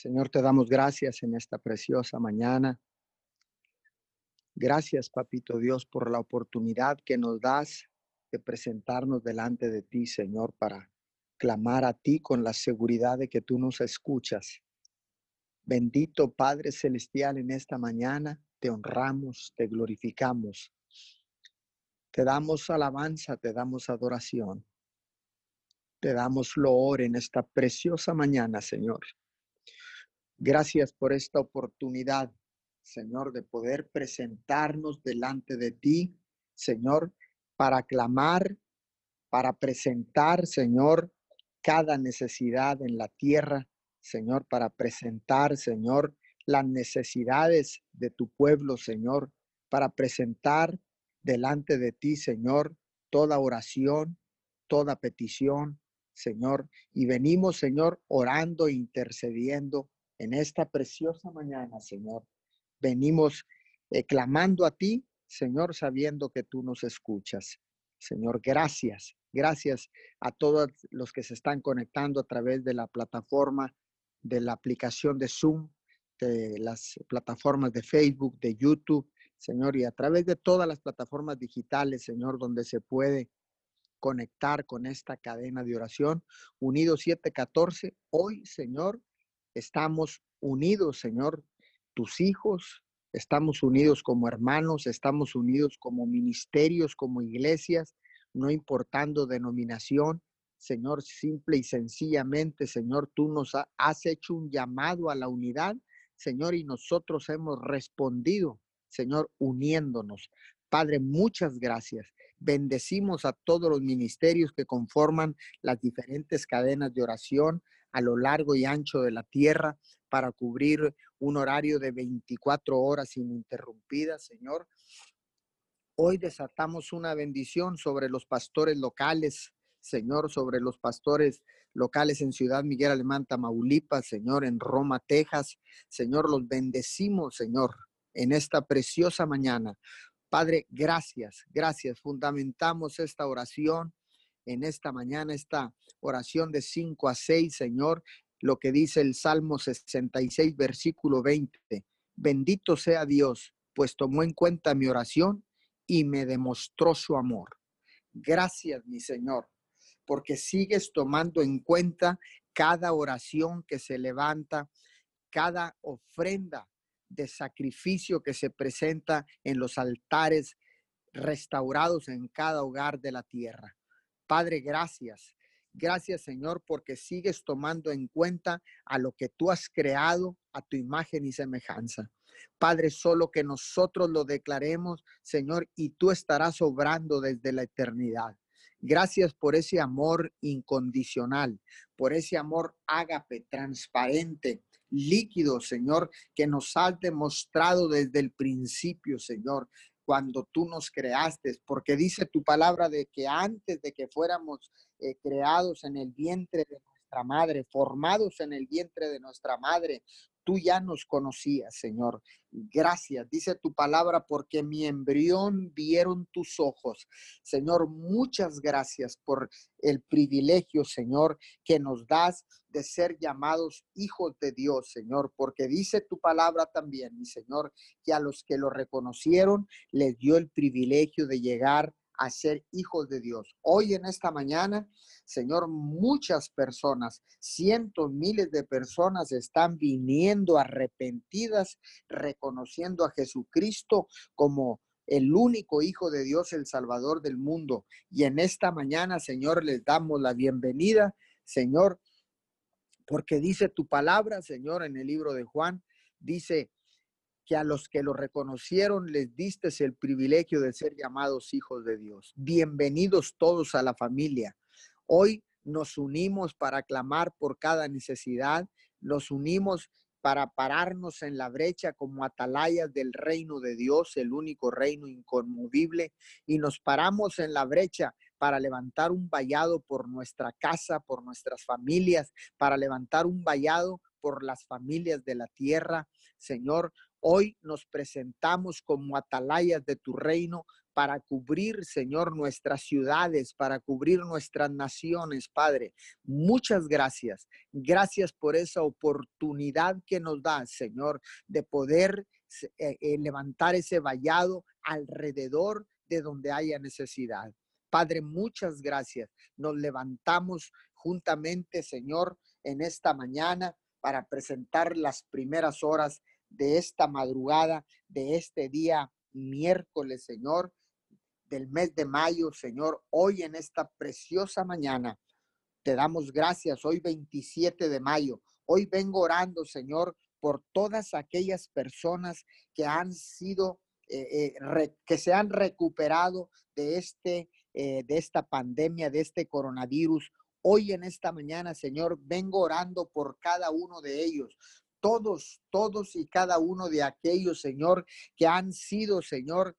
Señor, te damos gracias en esta preciosa mañana. Gracias, Papito Dios, por la oportunidad que nos das de presentarnos delante de ti, Señor, para clamar a ti con la seguridad de que tú nos escuchas. Bendito Padre Celestial, en esta mañana te honramos, te glorificamos. Te damos alabanza, te damos adoración. Te damos loor en esta preciosa mañana, Señor. Gracias por esta oportunidad, Señor, de poder presentarnos delante de ti, Señor, para clamar, para presentar, Señor, cada necesidad en la tierra, Señor, para presentar, Señor, las necesidades de tu pueblo, Señor, para presentar delante de ti, Señor, toda oración, toda petición, Señor, y venimos, Señor, orando intercediendo en esta preciosa mañana, Señor. Venimos eh, clamando a ti, Señor, sabiendo que tú nos escuchas. Señor, gracias. Gracias a todos los que se están conectando a través de la plataforma, de la aplicación de Zoom, de las plataformas de Facebook, de YouTube, Señor, y a través de todas las plataformas digitales, Señor, donde se puede conectar con esta cadena de oración. Unidos 714, hoy, Señor, estamos unidos, Señor, tus hijos, estamos unidos como hermanos, estamos unidos como ministerios, como iglesias, no importando denominación. Señor, simple y sencillamente, Señor, tú nos has hecho un llamado a la unidad, Señor, y nosotros hemos respondido, Señor, uniéndonos. Padre, muchas gracias. Bendecimos a todos los ministerios que conforman las diferentes cadenas de oración a lo largo y ancho de la tierra para cubrir un horario de 24 horas ininterrumpidas, Señor. Hoy desatamos una bendición sobre los pastores locales, Señor, sobre los pastores locales en Ciudad Miguel Alemán, Tamaulipas, Señor, en Roma, Texas. Señor, los bendecimos, Señor, en esta preciosa mañana. Padre, gracias, gracias. Fundamentamos esta oración en esta mañana, esta oración de 5 a 6, Señor, lo que dice el Salmo 66, versículo 20. Bendito sea Dios, pues tomó en cuenta mi oración y me demostró su amor. Gracias, mi Señor, porque sigues tomando en cuenta cada oración que se levanta, cada ofrenda de sacrificio que se presenta en los altares restaurados en cada hogar de la tierra. Padre, gracias. Gracias, Señor, porque sigues tomando en cuenta a lo que tú has creado a tu imagen y semejanza. Padre, solo que nosotros lo declaremos, Señor, y tú estarás obrando desde la eternidad. Gracias por ese amor incondicional, por ese amor ágape, transparente, líquido, Señor, que nos has demostrado desde el principio, Señor cuando tú nos creaste, porque dice tu palabra de que antes de que fuéramos eh, creados en el vientre de nuestra madre, formados en el vientre de nuestra madre, tú ya nos conocías, Señor. Gracias, dice tu palabra, porque mi embrión vieron tus ojos. Señor, muchas gracias por el privilegio, Señor, que nos das de ser llamados hijos de Dios, Señor, porque dice tu palabra también, mi Señor, que a los que lo reconocieron les dio el privilegio de llegar a ser hijos de Dios. Hoy en esta mañana, Señor, muchas personas, cientos, miles de personas están viniendo arrepentidas, reconociendo a Jesucristo como el único Hijo de Dios, el Salvador del mundo. Y en esta mañana, Señor, les damos la bienvenida, Señor, porque dice tu palabra, Señor, en el libro de Juan, dice, que a los que lo reconocieron les diste el privilegio de ser llamados hijos de Dios. Bienvenidos todos a la familia. Hoy nos unimos para clamar por cada necesidad, nos unimos para pararnos en la brecha como atalayas del reino de Dios, el único reino inconmovible, y nos paramos en la brecha para levantar un vallado por nuestra casa, por nuestras familias, para levantar un vallado por las familias de la tierra. Señor, hoy nos presentamos como atalayas de tu reino para cubrir, Señor, nuestras ciudades, para cubrir nuestras naciones, Padre. Muchas gracias. Gracias por esa oportunidad que nos da, Señor, de poder eh, eh, levantar ese vallado alrededor de donde haya necesidad. Padre, muchas gracias. Nos levantamos juntamente, Señor, en esta mañana para presentar las primeras horas de esta madrugada, de este día miércoles, Señor, del mes de mayo, Señor. Hoy en esta preciosa mañana, te damos gracias. Hoy 27 de mayo. Hoy vengo orando, Señor, por todas aquellas personas que han sido, eh, eh, que se han recuperado de, este, eh, de esta pandemia, de este coronavirus. Hoy en esta mañana, Señor, vengo orando por cada uno de ellos. Todos, todos y cada uno de aquellos, Señor, que han sido, Señor,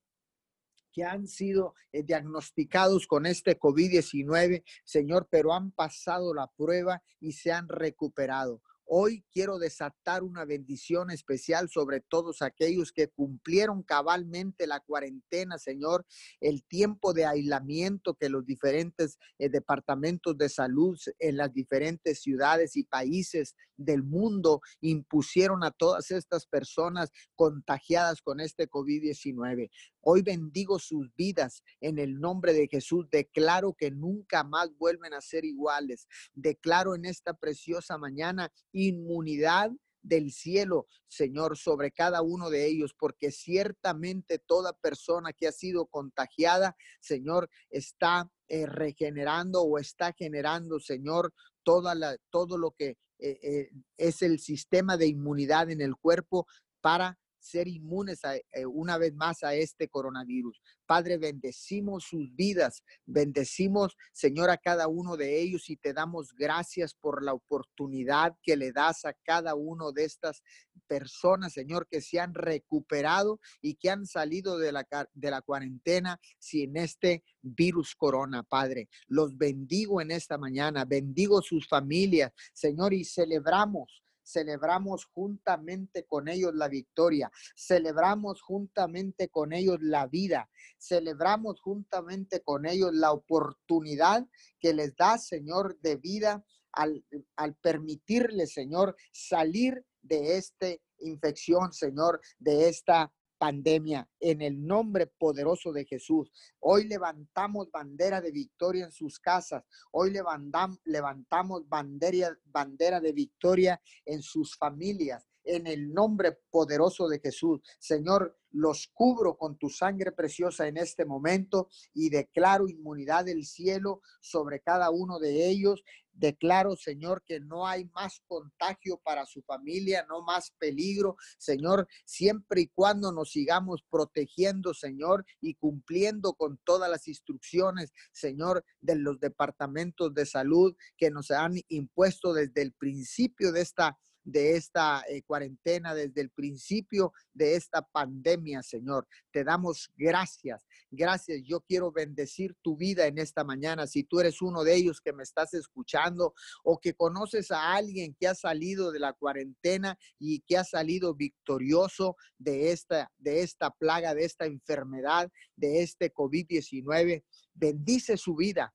que han sido diagnosticados con este COVID-19, Señor, pero han pasado la prueba y se han recuperado. Hoy quiero desatar una bendición especial sobre todos aquellos que cumplieron cabalmente la cuarentena, Señor, el tiempo de aislamiento que los diferentes eh, departamentos de salud en las diferentes ciudades y países del mundo impusieron a todas estas personas contagiadas con este COVID-19. Hoy bendigo sus vidas en el nombre de Jesús. Declaro que nunca más vuelven a ser iguales. Declaro en esta preciosa mañana inmunidad del cielo, Señor, sobre cada uno de ellos, porque ciertamente toda persona que ha sido contagiada, Señor, está eh, regenerando o está generando, Señor, toda la, todo lo que eh, eh, es el sistema de inmunidad en el cuerpo para ser inmunes eh, una vez más a este coronavirus. Padre, bendecimos sus vidas, bendecimos, Señor, a cada uno de ellos y te damos gracias por la oportunidad que le das a cada uno de estas personas, Señor, que se han recuperado y que han salido de la, de la cuarentena sin este virus corona, Padre. Los bendigo en esta mañana, bendigo sus familias, Señor, y celebramos celebramos juntamente con ellos la victoria, celebramos juntamente con ellos la vida, celebramos juntamente con ellos la oportunidad que les da, Señor, de vida al, al permitirle, Señor, salir de esta infección, Señor, de esta pandemia en el nombre poderoso de Jesús. Hoy levantamos bandera de victoria en sus casas. Hoy levantamos, bandera, bandera de victoria en sus familias en el nombre poderoso de Jesús. Señor, los cubro con tu sangre preciosa en este momento y declaro inmunidad del cielo sobre cada uno de ellos. Declaro, Señor, que no hay más contagio para su familia, no más peligro, Señor, siempre y cuando nos sigamos protegiendo, Señor, y cumpliendo con todas las instrucciones, Señor, de los departamentos de salud que nos han impuesto desde el principio de esta de esta eh, cuarentena, desde el principio de esta pandemia, Señor. Te damos gracias, gracias. Yo quiero bendecir tu vida en esta mañana. Si tú eres uno de ellos que me estás escuchando o que conoces a alguien que ha salido de la cuarentena y que ha salido victorioso de esta, de esta plaga, de esta enfermedad, de este COVID-19, bendice su vida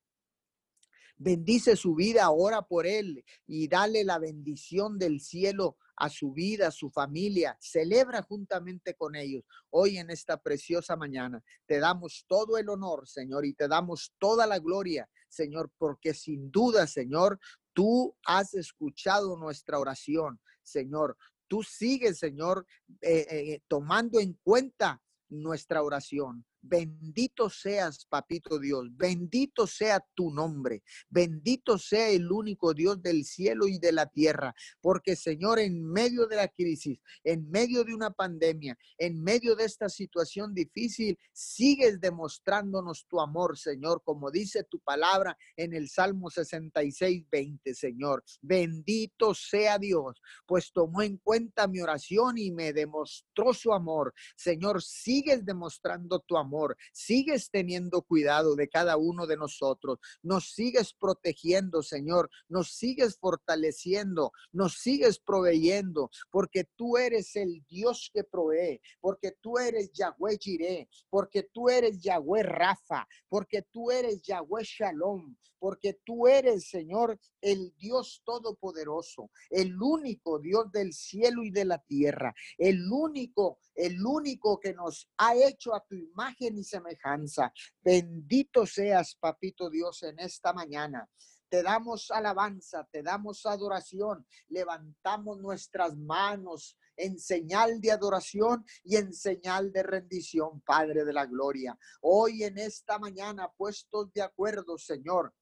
Bendice su vida, ora por él y dale la bendición del cielo a su vida, a su familia. Celebra juntamente con ellos hoy en esta preciosa mañana. Te damos todo el honor, Señor, y te damos toda la gloria, Señor, porque sin duda, Señor, tú has escuchado nuestra oración, Señor. Tú sigues, Señor, eh, eh, tomando en cuenta nuestra oración. Bendito seas, papito Dios. Bendito sea tu nombre. Bendito sea el único Dios del cielo y de la tierra. Porque, Señor, en medio de la crisis, en medio de una pandemia, en medio de esta situación difícil, sigues demostrándonos tu amor, Señor, como dice tu palabra en el Salmo 66, 20, Señor. Bendito sea Dios, pues tomó en cuenta mi oración y me demostró su amor. Señor, sigues demostrando tu amor Sigues teniendo cuidado de cada uno de nosotros. Nos sigues protegiendo, Señor. Nos sigues fortaleciendo. Nos sigues proveyendo. Porque tú eres el Dios que provee. Porque tú eres Yahweh Jireh. Porque tú eres Yahweh Rafa. Porque tú eres Yahweh Shalom. Porque tú eres, Señor, el Dios todopoderoso. El único Dios del cielo y de la tierra. El único, el único que nos ha hecho a tu imagen y semejanza. Bendito seas, papito Dios, en esta mañana. Te damos alabanza, te damos adoración, levantamos nuestras manos en señal de adoración y en señal de rendición, Padre de la Gloria. Hoy en esta mañana, puestos de acuerdo, Señor,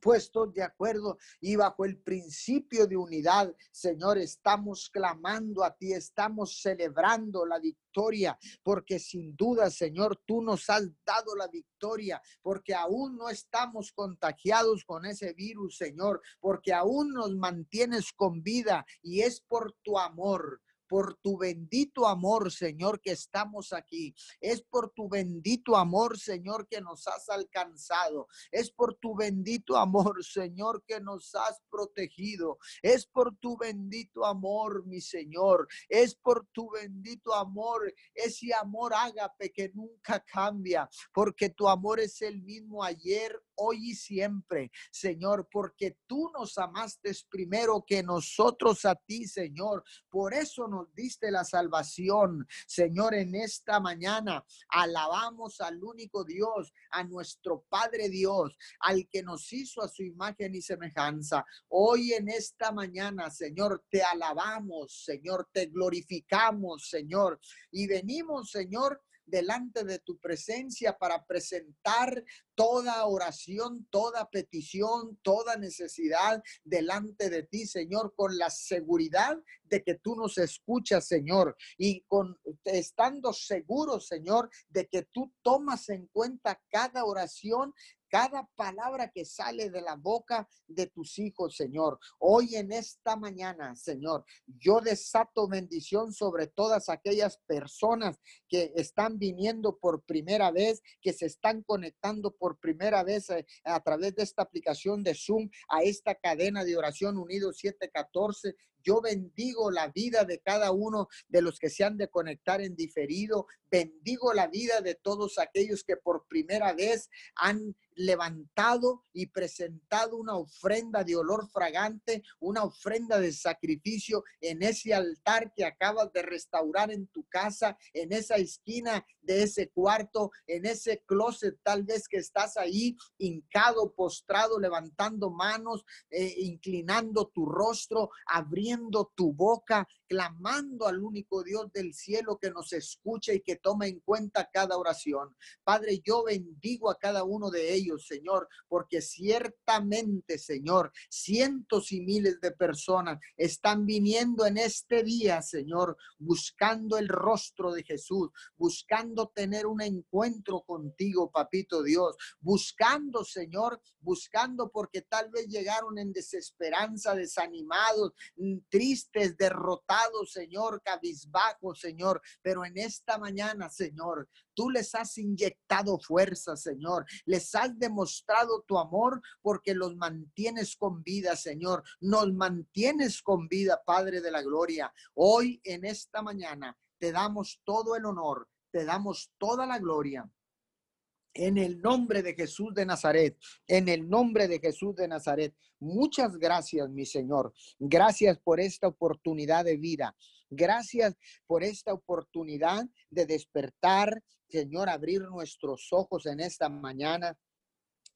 puestos de acuerdo y bajo el principio de unidad, Señor, estamos clamando a ti, estamos celebrando la victoria, porque sin duda, Señor, tú nos has dado la victoria, porque aún no estamos contagiados con ese virus, Señor, porque aún nos mantienes con vida y es por tu amor por tu bendito amor, Señor, que estamos aquí. Es por tu bendito amor, Señor, que nos has alcanzado. Es por tu bendito amor, Señor, que nos has protegido. Es por tu bendito amor, mi Señor. Es por tu bendito amor, ese amor ágape que nunca cambia, porque tu amor es el mismo ayer, hoy y siempre, Señor, porque tú nos amaste primero que nosotros a ti, Señor. Por eso nos diste la salvación, Señor, en esta mañana. Alabamos al único Dios, a nuestro Padre Dios, al que nos hizo a su imagen y semejanza. Hoy en esta mañana, Señor, te alabamos, Señor, te glorificamos, Señor, y venimos, Señor, delante de tu presencia para presentar toda oración, toda petición, toda necesidad delante de ti, Señor, con la seguridad de que tú nos escuchas, Señor, y con estando seguros, Señor, de que tú tomas en cuenta cada oración cada palabra que sale de la boca de tus hijos, Señor. Hoy en esta mañana, Señor, yo desato bendición sobre todas aquellas personas que están viniendo por primera vez, que se están conectando por primera vez a, eh, a través de esta aplicación de Zoom a esta cadena de oración unido 714. Yo bendigo la vida de cada uno de los que se han de conectar en diferido. Bendigo la vida de todos aquellos que por primera vez han levantado y presentado una ofrenda de olor fragante, una ofrenda de sacrificio en ese altar que acabas de restaurar en tu casa, en esa esquina de ese cuarto, en ese closet tal vez que estás ahí hincado, postrado, levantando manos, eh, inclinando tu rostro, abriendo tu boca, clamando al único Dios del cielo que nos escucha y que toma en cuenta cada oración. Padre, yo bendigo a cada uno de ellos, Señor, porque ciertamente, Señor, cientos y miles de personas están viniendo en este día, Señor, buscando el rostro de Jesús, buscando tener un encuentro contigo, papito Dios, buscando, Señor, buscando porque tal vez llegaron en desesperanza, desanimados, tristes, derrotados Señor, cabizbajo, Señor, pero en esta mañana, Señor, tú les has inyectado fuerza, Señor, les has demostrado tu amor porque los mantienes con vida, Señor, nos mantienes con vida, Padre de la Gloria. Hoy, en esta mañana, te damos todo el honor, te damos toda la gloria en el nombre de Jesús de Nazaret, en el nombre de Jesús de Nazaret. Muchas gracias, mi Señor. Gracias por esta oportunidad de vida. Gracias por esta oportunidad de despertar, Señor, abrir nuestros ojos en esta mañana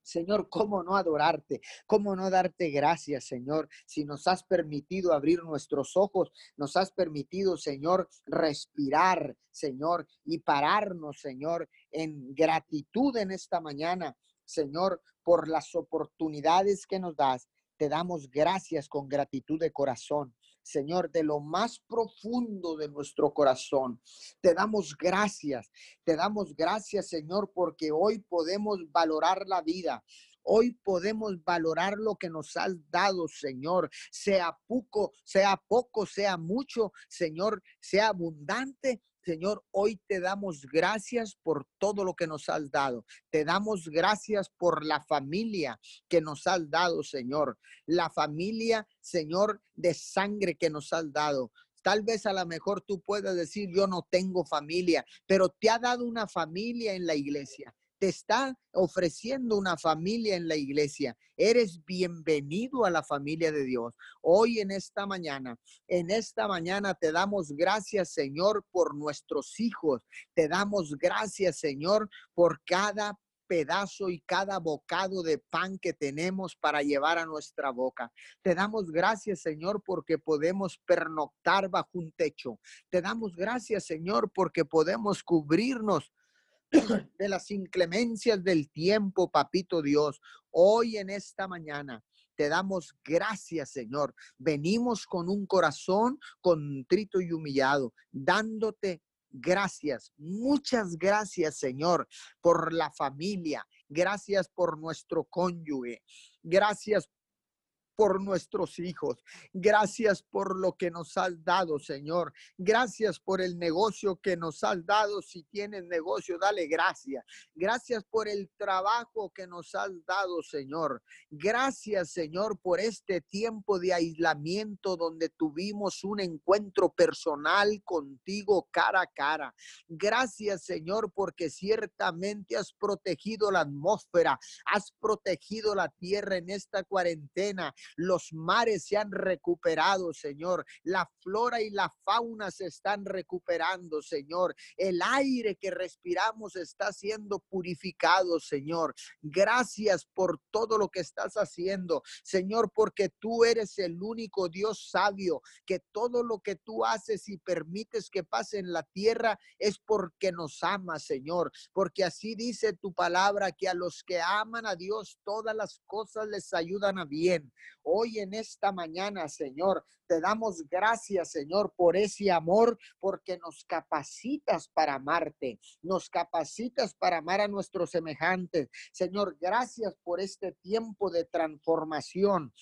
Señor, ¿cómo no adorarte? ¿Cómo no darte gracias, Señor? Si nos has permitido abrir nuestros ojos, nos has permitido, Señor, respirar, Señor, y pararnos, Señor, en gratitud en esta mañana, Señor, por las oportunidades que nos das. Te damos gracias con gratitud de corazón. Señor, de lo más profundo de nuestro corazón. Te damos gracias, te damos gracias, Señor, porque hoy podemos valorar la vida. Hoy podemos valorar lo que nos has dado, Señor, sea poco, sea poco, sea mucho, Señor, sea abundante Señor, hoy te damos gracias por todo lo que nos has dado. Te damos gracias por la familia que nos has dado, Señor. La familia, Señor, de sangre que nos has dado. Tal vez a lo mejor tú puedas decir, yo no tengo familia, pero te ha dado una familia en la iglesia te está ofreciendo una familia en la iglesia. Eres bienvenido a la familia de Dios. Hoy en esta mañana, en esta mañana te damos gracias, Señor, por nuestros hijos. Te damos gracias, Señor, por cada pedazo y cada bocado de pan que tenemos para llevar a nuestra boca. Te damos gracias, Señor, porque podemos pernoctar bajo un techo. Te damos gracias, Señor, porque podemos cubrirnos de las inclemencias del tiempo, papito Dios. Hoy en esta mañana te damos gracias, Señor. Venimos con un corazón contrito y humillado, dándote gracias. Muchas gracias, Señor, por la familia. Gracias por nuestro cónyuge. Gracias por nuestros hijos. Gracias por lo que nos has dado, Señor. Gracias por el negocio que nos has dado. Si tienes negocio, dale gracias. Gracias por el trabajo que nos has dado, Señor. Gracias, Señor, por este tiempo de aislamiento donde tuvimos un encuentro personal contigo cara a cara. Gracias, Señor, porque ciertamente has protegido la atmósfera, has protegido la tierra en esta cuarentena los mares se han recuperado, Señor. La flora y la fauna se están recuperando, Señor. El aire que respiramos está siendo purificado, Señor. Gracias por todo lo que estás haciendo, Señor, porque tú eres el único Dios sabio, que todo lo que tú haces y permites que pase en la tierra es porque nos amas, Señor. Porque así dice tu palabra, que a los que aman a Dios todas las cosas les ayudan a bien. Hoy en esta mañana, Señor, te damos gracias, Señor, por ese amor, porque nos capacitas para amarte, nos capacitas para amar a nuestros semejantes. Señor, gracias por este tiempo de transformación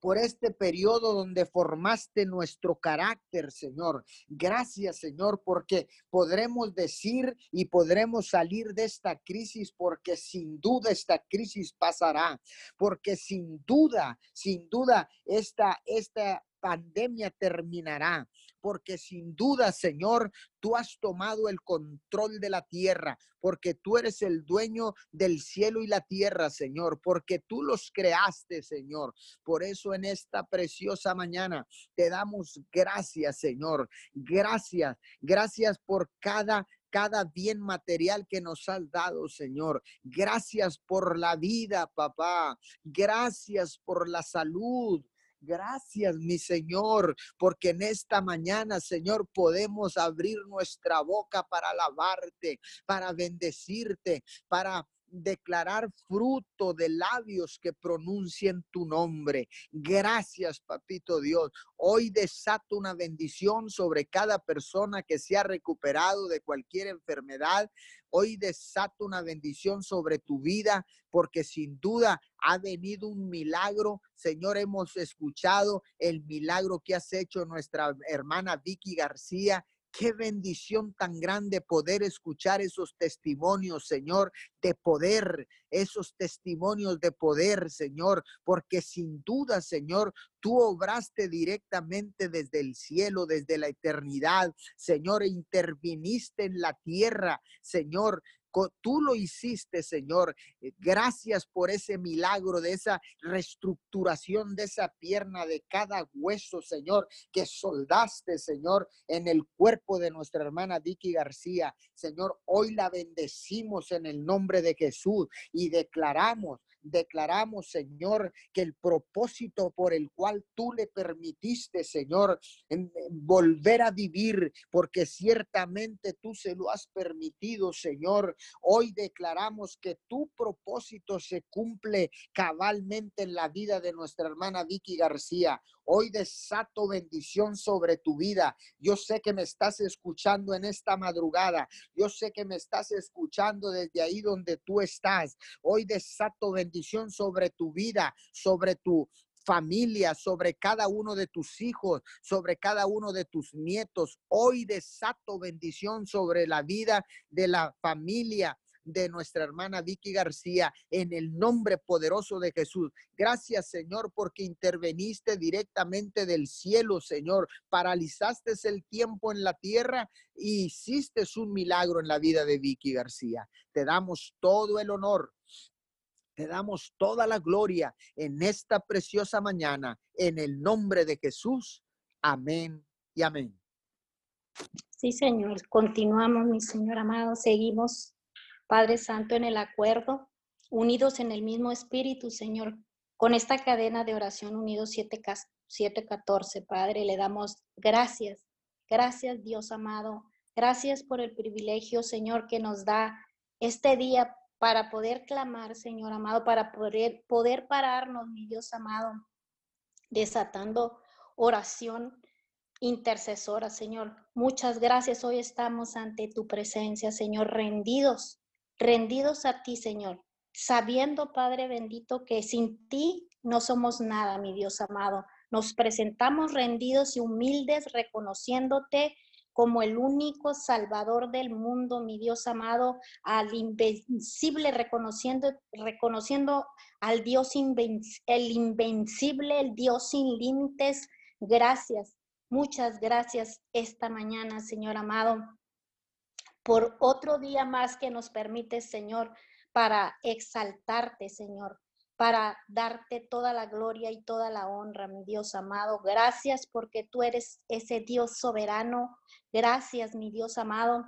por este periodo donde formaste nuestro carácter, Señor. Gracias, Señor, porque podremos decir y podremos salir de esta crisis porque sin duda esta crisis pasará, porque sin duda, sin duda esta, esta pandemia terminará, porque sin duda, Señor, tú has tomado el control de la tierra, porque tú eres el dueño del cielo y la tierra, Señor, porque tú los creaste, Señor. Por eso en esta preciosa mañana te damos gracias, Señor. Gracias, gracias por cada cada bien material que nos has dado, Señor. Gracias por la vida, papá. Gracias por la salud. Gracias, mi Señor, porque en esta mañana, Señor, podemos abrir nuestra boca para alabarte, para bendecirte, para declarar fruto de labios que pronuncien tu nombre. Gracias, papito Dios. Hoy desato una bendición sobre cada persona que se ha recuperado de cualquier enfermedad. Hoy desato una bendición sobre tu vida porque sin duda ha venido un milagro. Señor, hemos escuchado el milagro que has hecho nuestra hermana Vicky García Qué bendición tan grande poder escuchar esos testimonios, Señor, de poder, esos testimonios de poder, Señor, porque sin duda, Señor, tú obraste directamente desde el cielo, desde la eternidad, Señor, e interviniste en la tierra, Señor, Tú lo hiciste, Señor. Eh, gracias por ese milagro de esa reestructuración de esa pierna, de cada hueso, Señor, que soldaste, Señor, en el cuerpo de nuestra hermana Vicky García. Señor, hoy la bendecimos en el nombre de Jesús y declaramos declaramos, Señor, que el propósito por el cual tú le permitiste, Señor, volver a vivir, porque ciertamente tú se lo has permitido, Señor. Hoy declaramos que tu propósito se cumple cabalmente en la vida de nuestra hermana Vicky García. Hoy desato bendición sobre tu vida. Yo sé que me estás escuchando en esta madrugada. Yo sé que me estás escuchando desde ahí donde tú estás. Hoy desato bendición sobre tu vida, sobre tu familia, sobre cada uno de tus hijos, sobre cada uno de tus nietos. Hoy desato bendición sobre la vida de la familia de nuestra hermana Vicky García en el nombre poderoso de Jesús. Gracias, Señor, porque interveniste directamente del cielo, Señor. Paralizaste el tiempo en la tierra y hiciste un milagro en la vida de Vicky García. Te damos todo el honor. Te damos toda la gloria en esta preciosa mañana, en el nombre de Jesús. Amén y amén. Sí, Señor. Continuamos, mi Señor amado. Seguimos Padre Santo, en el acuerdo, unidos en el mismo espíritu, Señor, con esta cadena de oración unidos 714, Padre, le damos gracias, gracias Dios amado, gracias por el privilegio, Señor, que nos da este día para poder clamar, Señor amado, para poder, poder pararnos, mi Dios amado, desatando oración intercesora, Señor. Muchas gracias. Hoy estamos ante tu presencia, Señor, rendidos, rendidos a ti, Señor, sabiendo, Padre bendito, que sin ti no somos nada, mi Dios amado. Nos presentamos rendidos y humildes, reconociéndote como el único Salvador del mundo, mi Dios amado, al invencible, reconociendo, reconociendo al Dios el invencible, el Dios sin límites. Gracias, muchas gracias esta mañana, Señor amado por otro día más que nos permite, Señor, para exaltarte, Señor, para darte toda la gloria y toda la honra, mi Dios amado. Gracias porque tú eres ese Dios soberano. Gracias, mi Dios amado,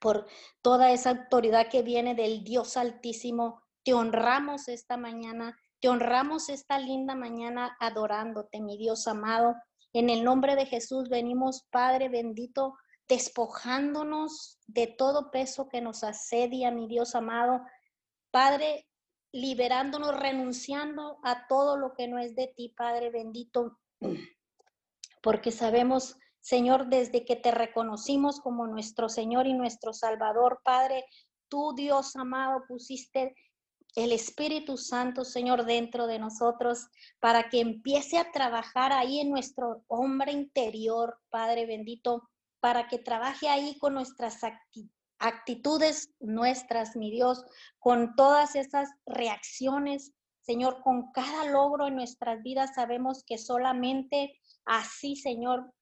por toda esa autoridad que viene del Dios altísimo. Te honramos esta mañana, te honramos esta linda mañana adorándote, mi Dios amado. En el nombre de Jesús venimos, Padre bendito, despojándonos de todo peso que nos asedia, mi Dios amado. Padre, liberándonos, renunciando a todo lo que no es de ti, Padre bendito, porque sabemos, Señor, desde que te reconocimos como nuestro Señor y nuestro Salvador, Padre, tú, Dios amado, pusiste el Espíritu Santo, Señor, dentro de nosotros, para que empiece a trabajar ahí en nuestro hombre interior, Padre bendito, para que trabaje ahí con nuestras actitudes nuestras, mi Dios, con todas esas reacciones, Señor, con cada logro en nuestras vidas, sabemos que solamente así, Señor,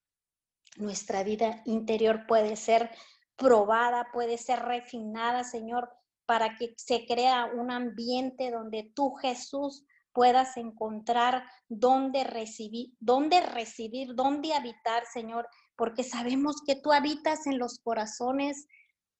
nuestra vida interior puede ser probada, puede ser refinada, Señor, para que se crea un ambiente donde tú, Jesús, puedas encontrar dónde recibir, dónde recibir, dónde habitar, Señor, porque sabemos que tú habitas en los corazones,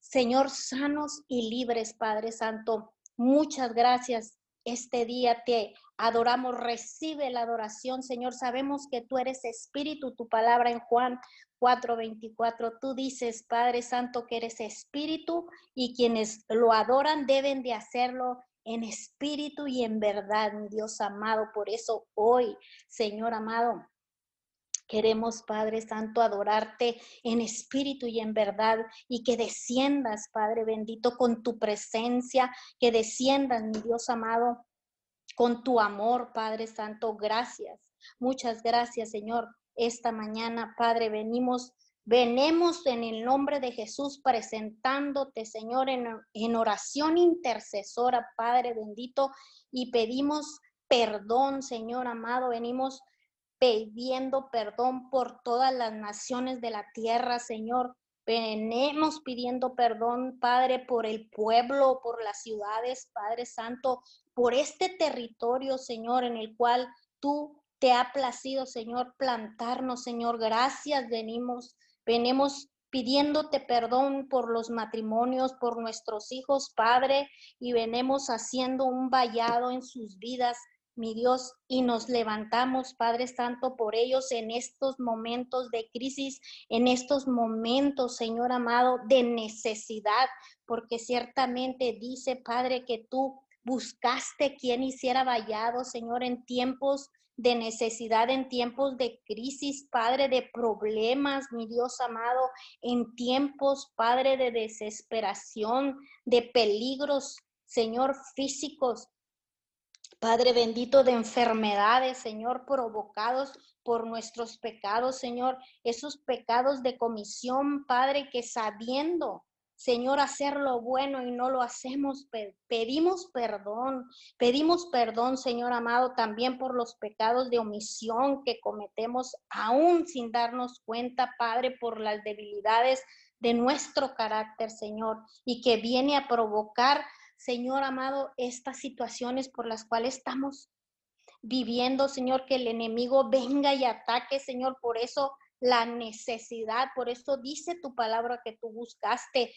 Señor, sanos y libres, Padre Santo. Muchas gracias. Este día te adoramos, recibe la adoración, Señor. Sabemos que tú eres espíritu, tu palabra en Juan 4:24, tú dices, Padre Santo, que eres espíritu y quienes lo adoran deben de hacerlo en espíritu y en verdad, mi Dios amado. Por eso hoy, Señor amado, Queremos, Padre Santo, adorarte en espíritu y en verdad y que desciendas, Padre bendito, con tu presencia, que desciendas, mi Dios amado, con tu amor, Padre Santo. Gracias. Muchas gracias, Señor. Esta mañana, Padre, venimos Venemos en el nombre de Jesús presentándote, Señor, en, en, oración intercesora, Padre bendito, y pedimos perdón, Señor amado. Venimos pidiendo perdón por todas las naciones de la tierra, Señor. Venemos pidiendo perdón, Padre, por el pueblo, por las ciudades, Padre Santo, por este territorio, Señor, en el cual tú te ha placido, Señor, plantarnos, Señor. Gracias, venimos, venimos pidiéndote perdón por los matrimonios, por nuestros hijos, Padre, y venimos haciendo un vallado en sus vidas, mi Dios, y nos levantamos, Padre Santo, por ellos en estos momentos de crisis, en estos momentos, Señor amado, de necesidad, porque ciertamente dice, Padre, que tú buscaste quien hiciera vallado, Señor, en tiempos de necesidad, en tiempos de crisis, Padre, de problemas, mi Dios amado, en tiempos, Padre, de desesperación, de peligros, Señor, físicos, Padre bendito de enfermedades, Señor, provocados por nuestros pecados, Señor, esos pecados de comisión, Padre, que sabiendo, Señor, hacer lo bueno y no lo hacemos, pedimos perdón, pedimos perdón, Señor amado, también por los pecados de omisión que cometemos aún sin darnos cuenta, Padre, por las debilidades de nuestro carácter, Señor, y que viene a provocar Señor amado, estas situaciones por las cuales estamos viviendo, Señor, que el enemigo venga y ataque, Señor, por eso la necesidad, por eso dice tu palabra que tú buscaste,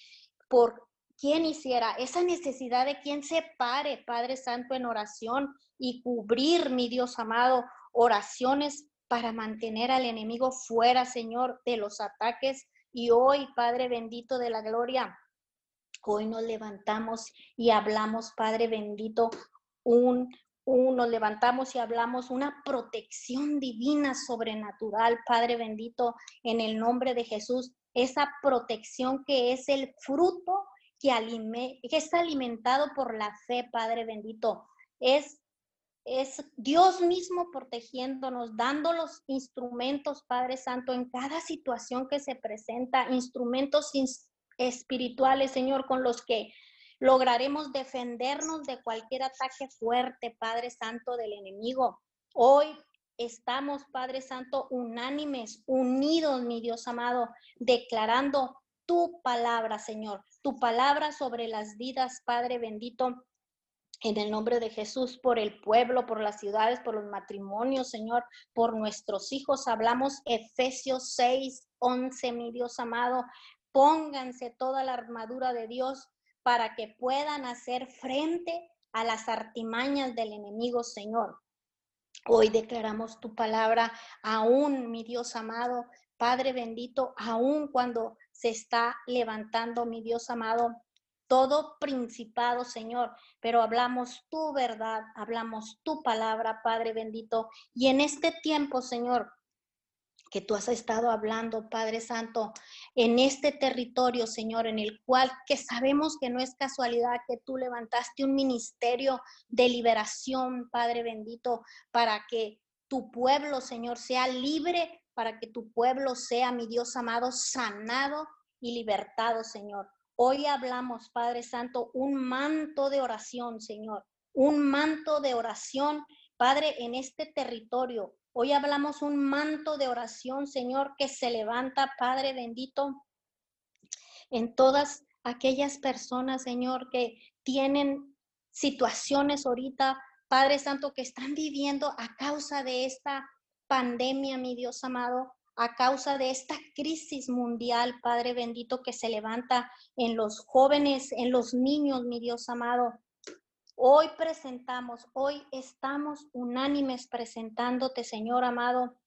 por quien hiciera esa necesidad de quien se pare, Padre Santo, en oración y cubrir, mi Dios amado, oraciones para mantener al enemigo fuera, Señor, de los ataques. Y hoy, Padre bendito de la gloria, Hoy nos levantamos y hablamos, Padre bendito, un, un, nos levantamos y hablamos una protección divina sobrenatural, Padre bendito, en el nombre de Jesús, esa protección que es el fruto que, que es alimentado por la fe, Padre bendito. Es es Dios mismo protegiéndonos, dando los instrumentos, Padre Santo, en cada situación que se presenta, instrumentos espirituales, Señor, con los que lograremos defendernos de cualquier ataque fuerte, Padre Santo, del enemigo. Hoy estamos, Padre Santo, unánimes, unidos, mi Dios amado, declarando tu palabra, Señor, tu palabra sobre las vidas, Padre bendito, en el nombre de Jesús, por el pueblo, por las ciudades, por los matrimonios, Señor, por nuestros hijos. Hablamos Efesios 6, 11, mi Dios amado, Pónganse toda la armadura de Dios para que puedan hacer frente a las artimañas del enemigo, Señor. Hoy declaramos tu palabra, aún, mi Dios amado, Padre bendito, aún cuando se está levantando, mi Dios amado, todo principado, Señor, pero hablamos tu verdad, hablamos tu palabra, Padre bendito. Y en este tiempo, Señor, que tú has estado hablando, Padre Santo, en este territorio, Señor, en el cual que sabemos que no es casualidad que tú levantaste un ministerio de liberación, Padre bendito, para que tu pueblo, Señor, sea libre, para que tu pueblo sea, mi Dios amado, sanado y libertado, Señor. Hoy hablamos, Padre Santo, un manto de oración, Señor, un manto de oración, Padre, en este territorio, Hoy hablamos un manto de oración, Señor, que se levanta, Padre bendito, en todas aquellas personas, Señor, que tienen situaciones ahorita, Padre Santo, que están viviendo a causa de esta pandemia, mi Dios amado, a causa de esta crisis mundial, Padre bendito, que se levanta en los jóvenes, en los niños, mi Dios amado. Hoy presentamos, hoy estamos unánimes presentándote, Señor amado,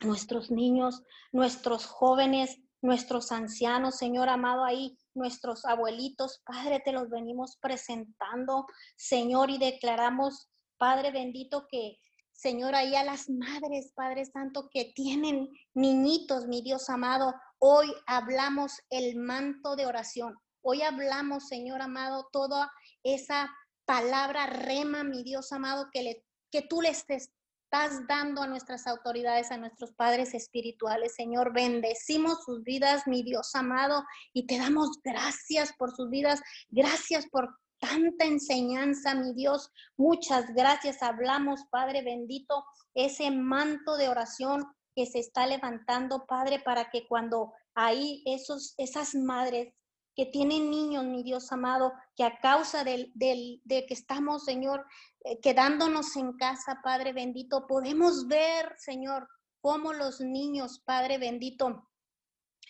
nuestros niños, nuestros jóvenes, nuestros ancianos, Señor amado, ahí nuestros abuelitos, Padre, te los venimos presentando, Señor, y declaramos, Padre bendito, que, Señor, ahí a las madres, Padre Santo, que tienen niñitos, mi Dios amado, hoy hablamos el manto de oración. Hoy hablamos, Señor amado, toda esa palabra rema, mi Dios amado, que, le, que tú les estás dando a nuestras autoridades, a nuestros padres espirituales, Señor. Bendecimos sus vidas, mi Dios amado, y te damos gracias por sus vidas. Gracias por tanta enseñanza, mi Dios. Muchas gracias. Hablamos, Padre bendito, ese manto de oración que se está levantando, Padre, para que cuando ahí esos, esas madres que tienen niños, mi Dios amado, que a causa del, de que estamos, Señor, eh, quedándonos en casa, Padre bendito, podemos ver, Señor, cómo los niños, Padre bendito,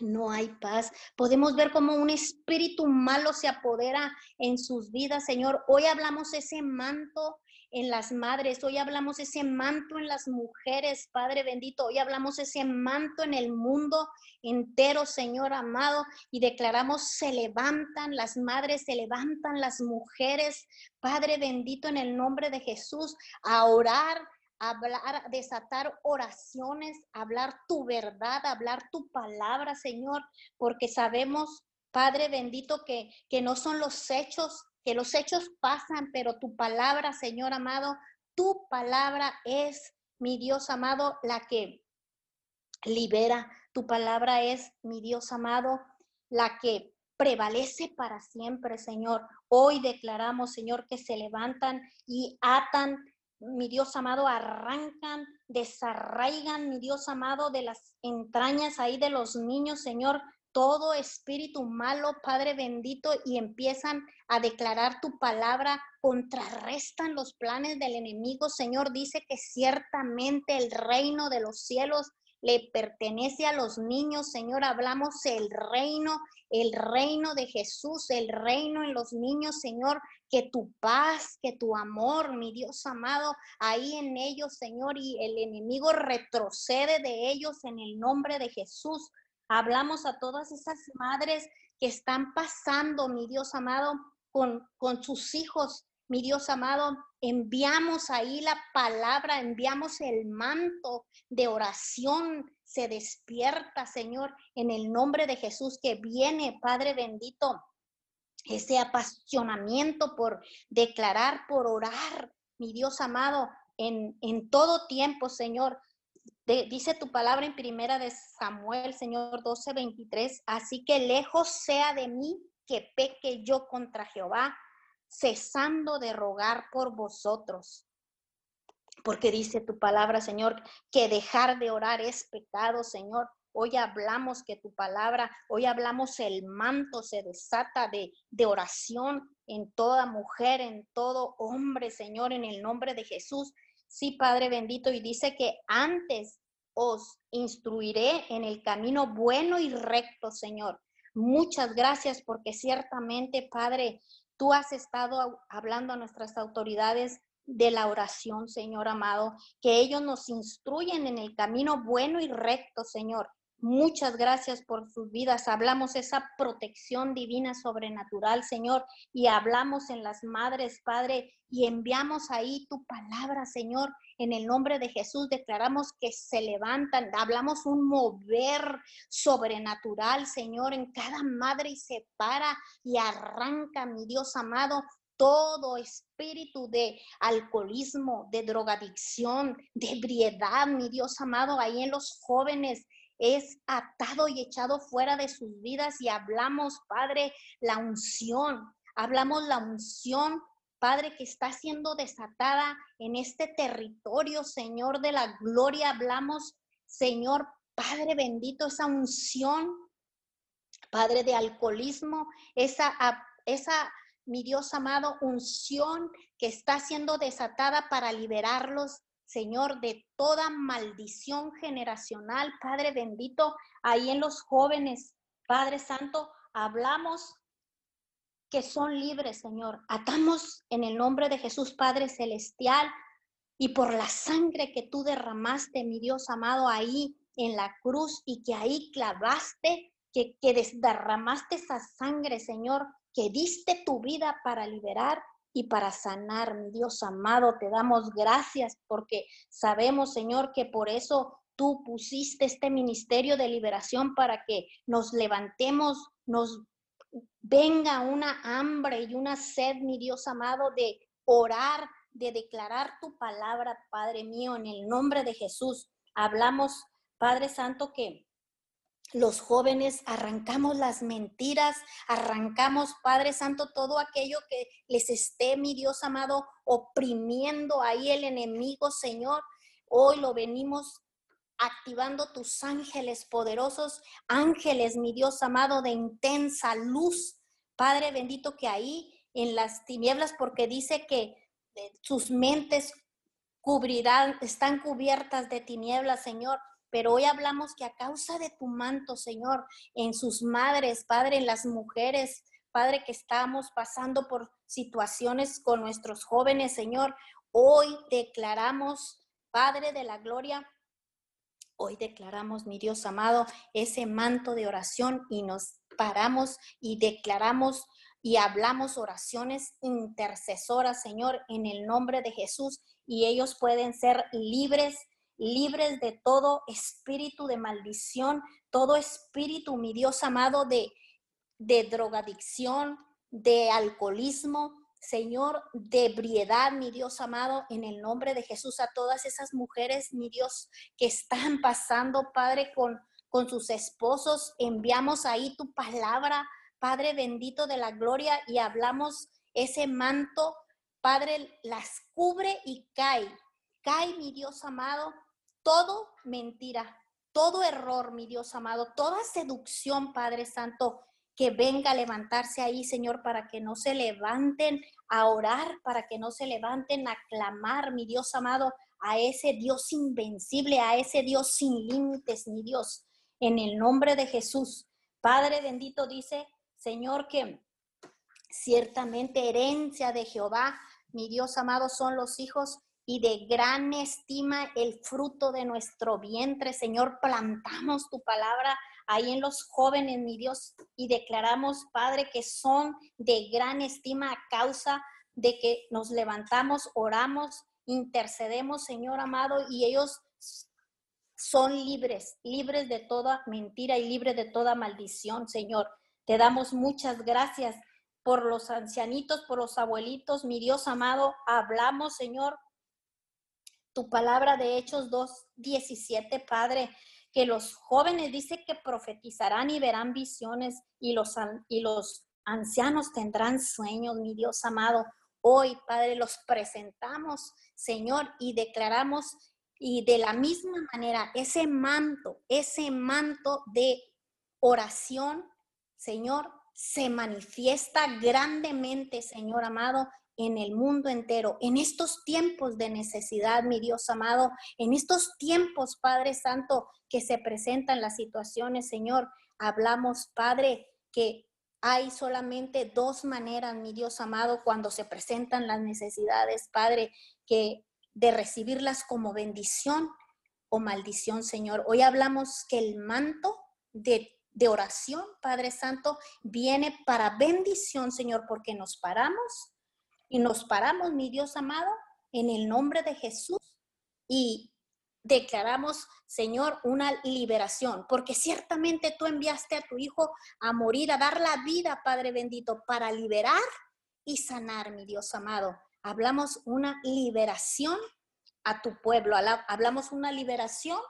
no hay paz. Podemos ver cómo un espíritu malo se apodera en sus vidas, Señor. Hoy hablamos ese manto en las madres, hoy hablamos ese manto en las mujeres, Padre bendito, hoy hablamos ese manto en el mundo entero, Señor amado, y declaramos se levantan las madres, se levantan las mujeres, Padre bendito, en el nombre de Jesús, a orar hablar, desatar oraciones, hablar tu verdad, hablar tu palabra, Señor, porque sabemos, Padre bendito, que, que no son los hechos que los hechos pasan, pero tu palabra, Señor amado, tu palabra es, mi Dios amado, la que libera. Tu palabra es, mi Dios amado, la que prevalece para siempre, Señor. Hoy declaramos, Señor, que se levantan y atan, mi Dios amado, arrancan, desarraigan, mi Dios amado, de las entrañas ahí de los niños, Señor, todo espíritu malo, Padre bendito, y empiezan a declarar tu palabra, contrarrestan los planes del enemigo. Señor, dice que ciertamente el reino de los cielos le pertenece a los niños, Señor. Hablamos el reino, el reino de Jesús, el reino en los niños, Señor. Que tu paz, que tu amor, mi Dios amado, ahí en ellos, Señor, y el enemigo retrocede de ellos en el nombre de Jesús. Hablamos a todas esas madres que están pasando, mi Dios amado, con, con sus hijos, mi Dios amado, enviamos ahí la palabra, enviamos el manto de oración, se despierta, Señor, en el nombre de Jesús que viene, Padre bendito, ese apasionamiento por declarar, por orar, mi Dios amado, en, en todo tiempo, Señor dice tu palabra en primera de Samuel, Señor 12, 23, así que lejos sea de mí que peque yo contra Jehová, cesando de rogar por vosotros. Porque dice tu palabra, Señor, que dejar de orar es pecado, Señor. Hoy hablamos que tu palabra, hoy hablamos el manto se desata de, de oración en toda mujer, en todo hombre, Señor, en el nombre de Jesús. Sí, Padre bendito, y dice que antes os instruiré en el camino bueno y recto, Señor. Muchas gracias porque ciertamente, Padre, tú has estado hablando a nuestras autoridades de la oración, Señor amado, que ellos nos instruyen en el camino bueno y recto, Señor. Muchas gracias por sus vidas. Hablamos esa protección divina sobrenatural, Señor, y hablamos en las madres, Padre, y enviamos ahí tu palabra, Señor. En el nombre de Jesús declaramos que se levantan. Hablamos un mover sobrenatural, Señor, en cada madre y se para y arranca, mi Dios amado, todo espíritu de alcoholismo, de drogadicción, de ebriedad, mi Dios amado, ahí en los jóvenes, es atado y echado fuera de sus vidas y hablamos, Padre, la unción, hablamos la unción, Padre, que está siendo desatada en este territorio, Señor de la gloria, hablamos, Señor, Padre bendito, esa unción, Padre de alcoholismo, esa, esa, mi Dios amado, unción que está siendo desatada para liberarlos Señor, de toda maldición generacional, Padre bendito, ahí en los jóvenes, Padre Santo, hablamos que son libres, Señor. Atamos en el nombre de Jesús, Padre Celestial, y por la sangre que tú derramaste, mi Dios amado, ahí en la cruz y que ahí clavaste, que, que derramaste esa sangre, Señor, que diste tu vida para liberar y para sanar. Mi Dios amado, te damos gracias porque sabemos, Señor, que por eso tú pusiste este ministerio de liberación para que nos levantemos, nos venga una hambre y una sed, mi Dios amado, de orar, de declarar tu palabra, Padre mío, en el nombre de Jesús. Hablamos, Padre Santo, que los jóvenes arrancamos las mentiras, arrancamos, Padre Santo, todo aquello que les esté, mi Dios amado, oprimiendo ahí el enemigo, Señor. Hoy lo venimos activando tus ángeles poderosos, ángeles, mi Dios amado, de intensa luz. Padre bendito que ahí en las tinieblas, porque dice que eh, sus mentes cubrirán, están cubiertas de tinieblas, Señor pero hoy hablamos que a causa de tu manto, Señor, en sus madres, Padre, en las mujeres, Padre, que estamos pasando por situaciones con nuestros jóvenes, Señor, hoy declaramos, Padre de la Gloria, hoy declaramos, mi Dios amado, ese manto de oración y nos paramos y declaramos y hablamos oraciones intercesoras, Señor, en el nombre de Jesús, y ellos pueden ser libres libres de todo espíritu de maldición, todo espíritu, mi Dios amado, de, de drogadicción, de alcoholismo, Señor, de ebriedad, mi Dios amado, en el nombre de Jesús, a todas esas mujeres, mi Dios, que están pasando, Padre, con, con sus esposos. Enviamos ahí tu palabra, Padre bendito de la gloria, y hablamos ese manto, Padre, las cubre y cae. Cae, mi Dios amado, todo mentira, todo error, mi Dios amado, toda seducción, Padre Santo, que venga a levantarse ahí, Señor, para que no se levanten a orar, para que no se levanten a clamar, mi Dios amado, a ese Dios invencible, a ese Dios sin límites, mi Dios, en el nombre de Jesús. Padre bendito dice, Señor, que ciertamente herencia de Jehová, mi Dios amado, son los hijos y de gran estima el fruto de nuestro vientre. Señor, plantamos tu palabra ahí en los jóvenes, mi Dios, y declaramos, Padre, que son de gran estima a causa de que nos levantamos, oramos, intercedemos, Señor amado, y ellos son libres, libres de toda mentira y libres de toda maldición, Señor. Te damos muchas gracias por los ancianitos, por los abuelitos, mi Dios amado. Hablamos, Señor, tu palabra de Hechos 2, 17, Padre, que los jóvenes dice que profetizarán y verán visiones y los, y los ancianos tendrán sueños, mi Dios amado. Hoy, Padre, los presentamos, Señor, y declaramos, y de la misma manera, ese manto, ese manto de oración, Señor, se manifiesta grandemente, Señor amado, en el mundo entero, en estos tiempos de necesidad, mi Dios amado, en estos tiempos, Padre Santo, que se presentan las situaciones, Señor. Hablamos, Padre, que hay solamente dos maneras, mi Dios amado, cuando se presentan las necesidades, Padre, que de recibirlas como bendición o maldición, Señor. Hoy hablamos que el manto de, de oración, Padre Santo, viene para bendición, Señor, porque nos paramos y nos paramos, mi Dios amado, en el nombre de Jesús y declaramos, Señor, una liberación, porque ciertamente tú enviaste a tu Hijo a morir, a dar la vida, Padre bendito, para liberar y sanar, mi Dios amado. Hablamos una liberación a tu pueblo, hablamos una liberación,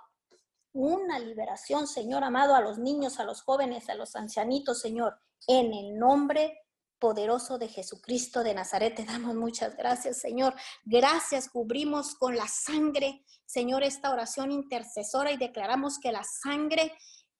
una liberación, Señor amado, a los niños, a los jóvenes, a los ancianitos, Señor, en el nombre poderoso de Jesucristo de Nazaret. Te damos muchas gracias, Señor. Gracias, cubrimos con la sangre, Señor, esta oración intercesora y declaramos que la sangre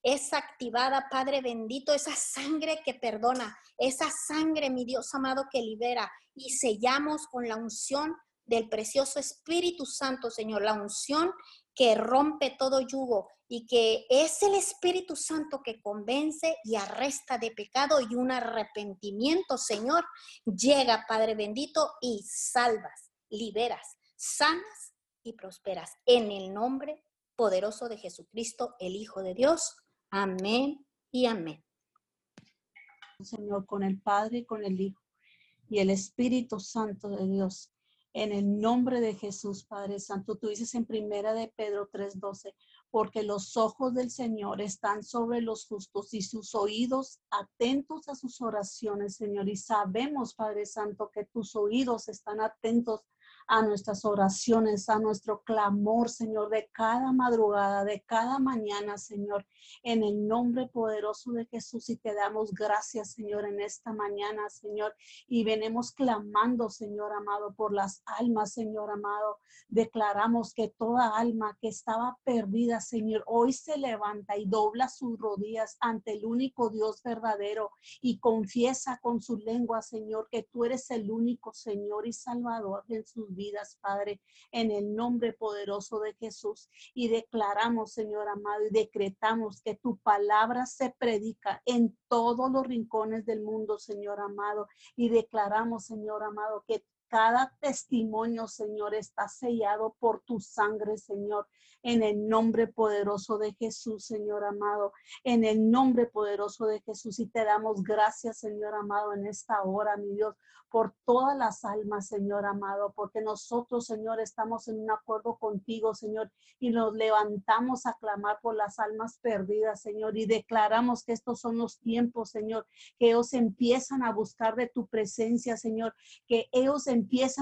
es activada, Padre bendito, esa sangre que perdona, esa sangre, mi Dios amado, que libera y sellamos con la unción del precioso Espíritu Santo, Señor, la unción que rompe todo yugo y que es el Espíritu Santo que convence y arresta de pecado y un arrepentimiento, Señor, llega, Padre bendito, y salvas, liberas, sanas y prosperas. En el nombre poderoso de Jesucristo, el Hijo de Dios. Amén y amén. Señor, con el Padre, con el Hijo y el Espíritu Santo de Dios. En el nombre de Jesús, Padre Santo, tú dices en primera de Pedro 3:12, porque los ojos del Señor están sobre los justos y sus oídos atentos a sus oraciones, Señor. Y sabemos, Padre Santo, que tus oídos están atentos a nuestras oraciones, a nuestro clamor, Señor, de cada madrugada, de cada mañana, Señor, en el nombre poderoso de Jesús. Y te damos gracias, Señor, en esta mañana, Señor. Y venimos clamando, Señor amado, por las almas, Señor amado. Declaramos que toda alma que estaba perdida, Señor, hoy se levanta y dobla sus rodillas ante el único Dios verdadero y confiesa con su lengua, Señor, que tú eres el único Señor y Salvador de sus vidas, Padre, en el nombre poderoso de Jesús. Y declaramos, Señor amado, y decretamos que tu palabra se predica en todos los rincones del mundo, Señor amado. Y declaramos, Señor amado, que cada testimonio, Señor, está sellado por tu sangre, Señor en el nombre poderoso de Jesús, Señor amado, en el nombre poderoso de Jesús. Y te damos gracias, Señor amado, en esta hora, mi Dios, por todas las almas, Señor amado, porque nosotros, Señor, estamos en un acuerdo contigo, Señor, y nos levantamos a clamar por las almas perdidas, Señor, y declaramos que estos son los tiempos, Señor, que ellos empiezan a buscar de tu presencia, Señor, que ellos empiezan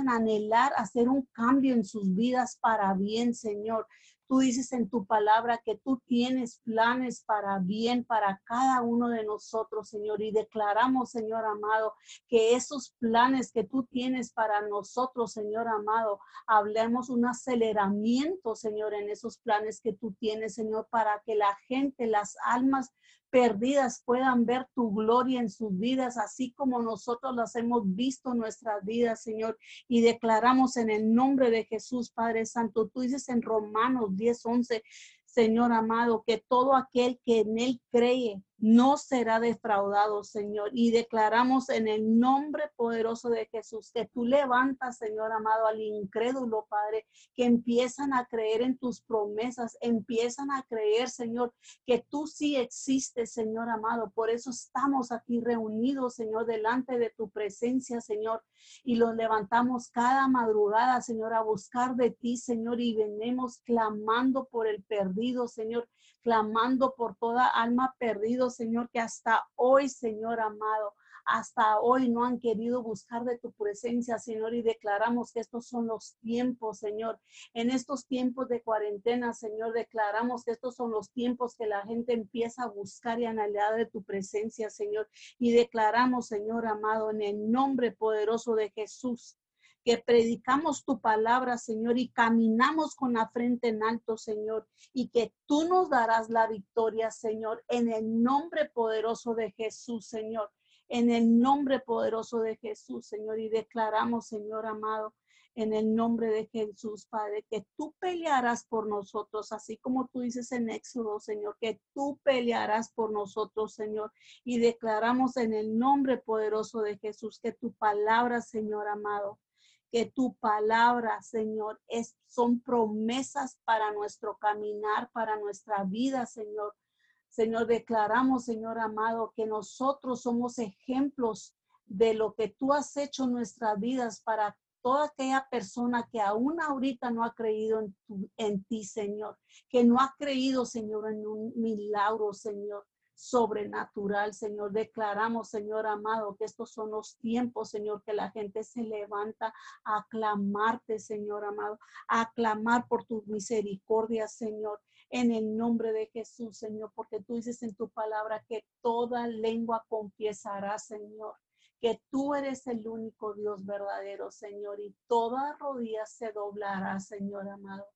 a anhelar hacer un cambio en sus vidas para bien, Señor. Tú dices en tu palabra que tú tienes planes para bien para cada uno de nosotros, Señor. Y declaramos, Señor amado, que esos planes que tú tienes para nosotros, Señor amado, hablemos un aceleramiento, Señor, en esos planes que tú tienes, Señor, para que la gente, las almas perdidas puedan ver tu gloria en sus vidas, así como nosotros las hemos visto en nuestras vidas, Señor. Y declaramos en el nombre de Jesús, Padre Santo. Tú dices en Romanos 10, 11, Señor amado, que todo aquel que en Él cree no será defraudado, Señor. Y declaramos en el nombre poderoso de Jesús que tú levantas, Señor amado, al incrédulo, Padre, que empiezan a creer en tus promesas, empiezan a creer, Señor, que tú sí existes, Señor amado. Por eso estamos aquí reunidos, Señor, delante de tu presencia, Señor. Y los levantamos cada madrugada, Señor, a buscar de ti, Señor, y venimos clamando por el perdido, Señor clamando por toda alma perdido, Señor, que hasta hoy, Señor amado, hasta hoy no han querido buscar de tu presencia, Señor, y declaramos que estos son los tiempos, Señor. En estos tiempos de cuarentena, Señor, declaramos que estos son los tiempos que la gente empieza a buscar y anhelar de tu presencia, Señor. Y declaramos, Señor amado, en el nombre poderoso de Jesús, que predicamos tu palabra, Señor, y caminamos con la frente en alto, Señor, y que tú nos darás la victoria, Señor, en el nombre poderoso de Jesús, Señor, en el nombre poderoso de Jesús, Señor, y declaramos, Señor amado, en el nombre de Jesús, Padre, que tú pelearás por nosotros, así como tú dices en Éxodo, Señor, que tú pelearás por nosotros, Señor. Y declaramos en el nombre poderoso de Jesús que tu palabra, Señor amado, que tu palabra, Señor, es, son promesas para nuestro caminar, para nuestra vida, Señor. Señor, declaramos, Señor amado, que nosotros somos ejemplos de lo que tú has hecho en nuestras vidas para toda aquella persona que aún ahorita no ha creído en, en ti, Señor, que no ha creído, Señor, en un milagro, Señor sobrenatural, Señor. Declaramos, Señor amado, que estos son los tiempos, Señor, que la gente se levanta a clamarte, Señor amado, a clamar por tu misericordia, Señor, en el nombre de Jesús, Señor, porque tú dices en tu palabra que toda lengua confiesará, Señor que tú eres el único Dios verdadero, Señor, y toda rodilla se doblará, Señor amado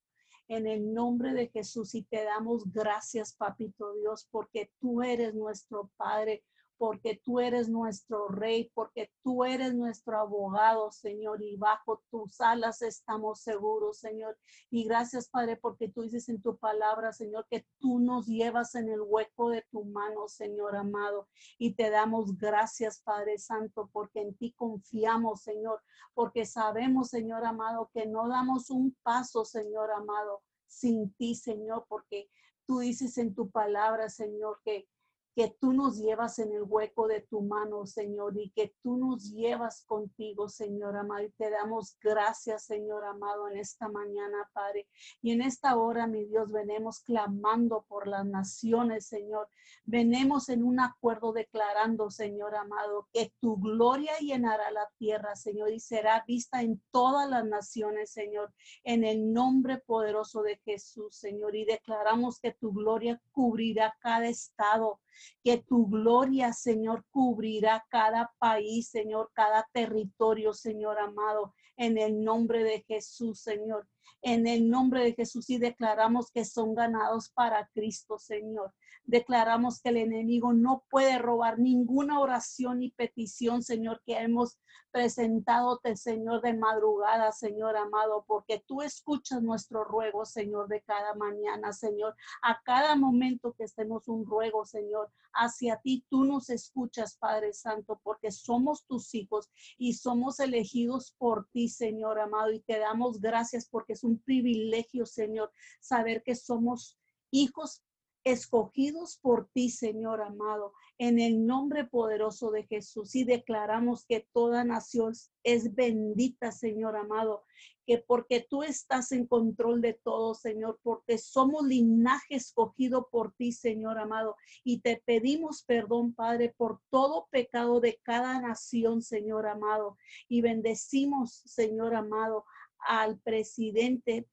en el nombre de Jesús y te damos gracias, papito Dios, porque tú eres nuestro Padre, porque tú eres nuestro rey, porque tú eres nuestro abogado, Señor, y bajo tus alas estamos seguros, Señor. Y gracias, Padre, porque tú dices en tu palabra, Señor, que tú nos llevas en el hueco de tu mano, Señor amado. Y te damos gracias, Padre Santo, porque en ti confiamos, Señor, porque sabemos, Señor amado, que no damos un paso, Señor amado, sin ti, Señor, porque tú dices en tu palabra, Señor, que que tú nos llevas en el hueco de tu mano, Señor, y que tú nos llevas contigo, Señor amado. Y te damos gracias, Señor amado, en esta mañana, Padre. Y en esta hora, mi Dios, venemos clamando por las naciones, Señor. Venemos en un acuerdo declarando, Señor amado, que tu gloria llenará la tierra, Señor, y será vista en todas las naciones, Señor, en el nombre poderoso de Jesús, Señor. Y declaramos que tu gloria cubrirá cada estado que tu gloria, Señor, cubrirá cada país, Señor, cada territorio, Señor amado, en el nombre de Jesús, Señor. En el nombre de Jesús y declaramos que son ganados para Cristo, Señor. Declaramos que el enemigo no puede robar ninguna oración y petición, Señor, que hemos presentado, Señor, de madrugada, Señor amado, porque tú escuchas nuestro ruego, Señor, de cada mañana, Señor. A cada momento que estemos un ruego, Señor, hacia ti, tú nos escuchas, Padre Santo, porque somos tus hijos y somos elegidos por ti, Señor amado, y te damos gracias porque es un privilegio, Señor, saber que somos hijos escogidos por ti, Señor amado, en el nombre poderoso de Jesús. Y declaramos que toda nación es bendita, Señor amado, que porque tú estás en control de todo, Señor, porque somos linaje escogido por ti, Señor amado. Y te pedimos perdón, Padre, por todo pecado de cada nación, Señor amado. Y bendecimos, Señor amado, al presidente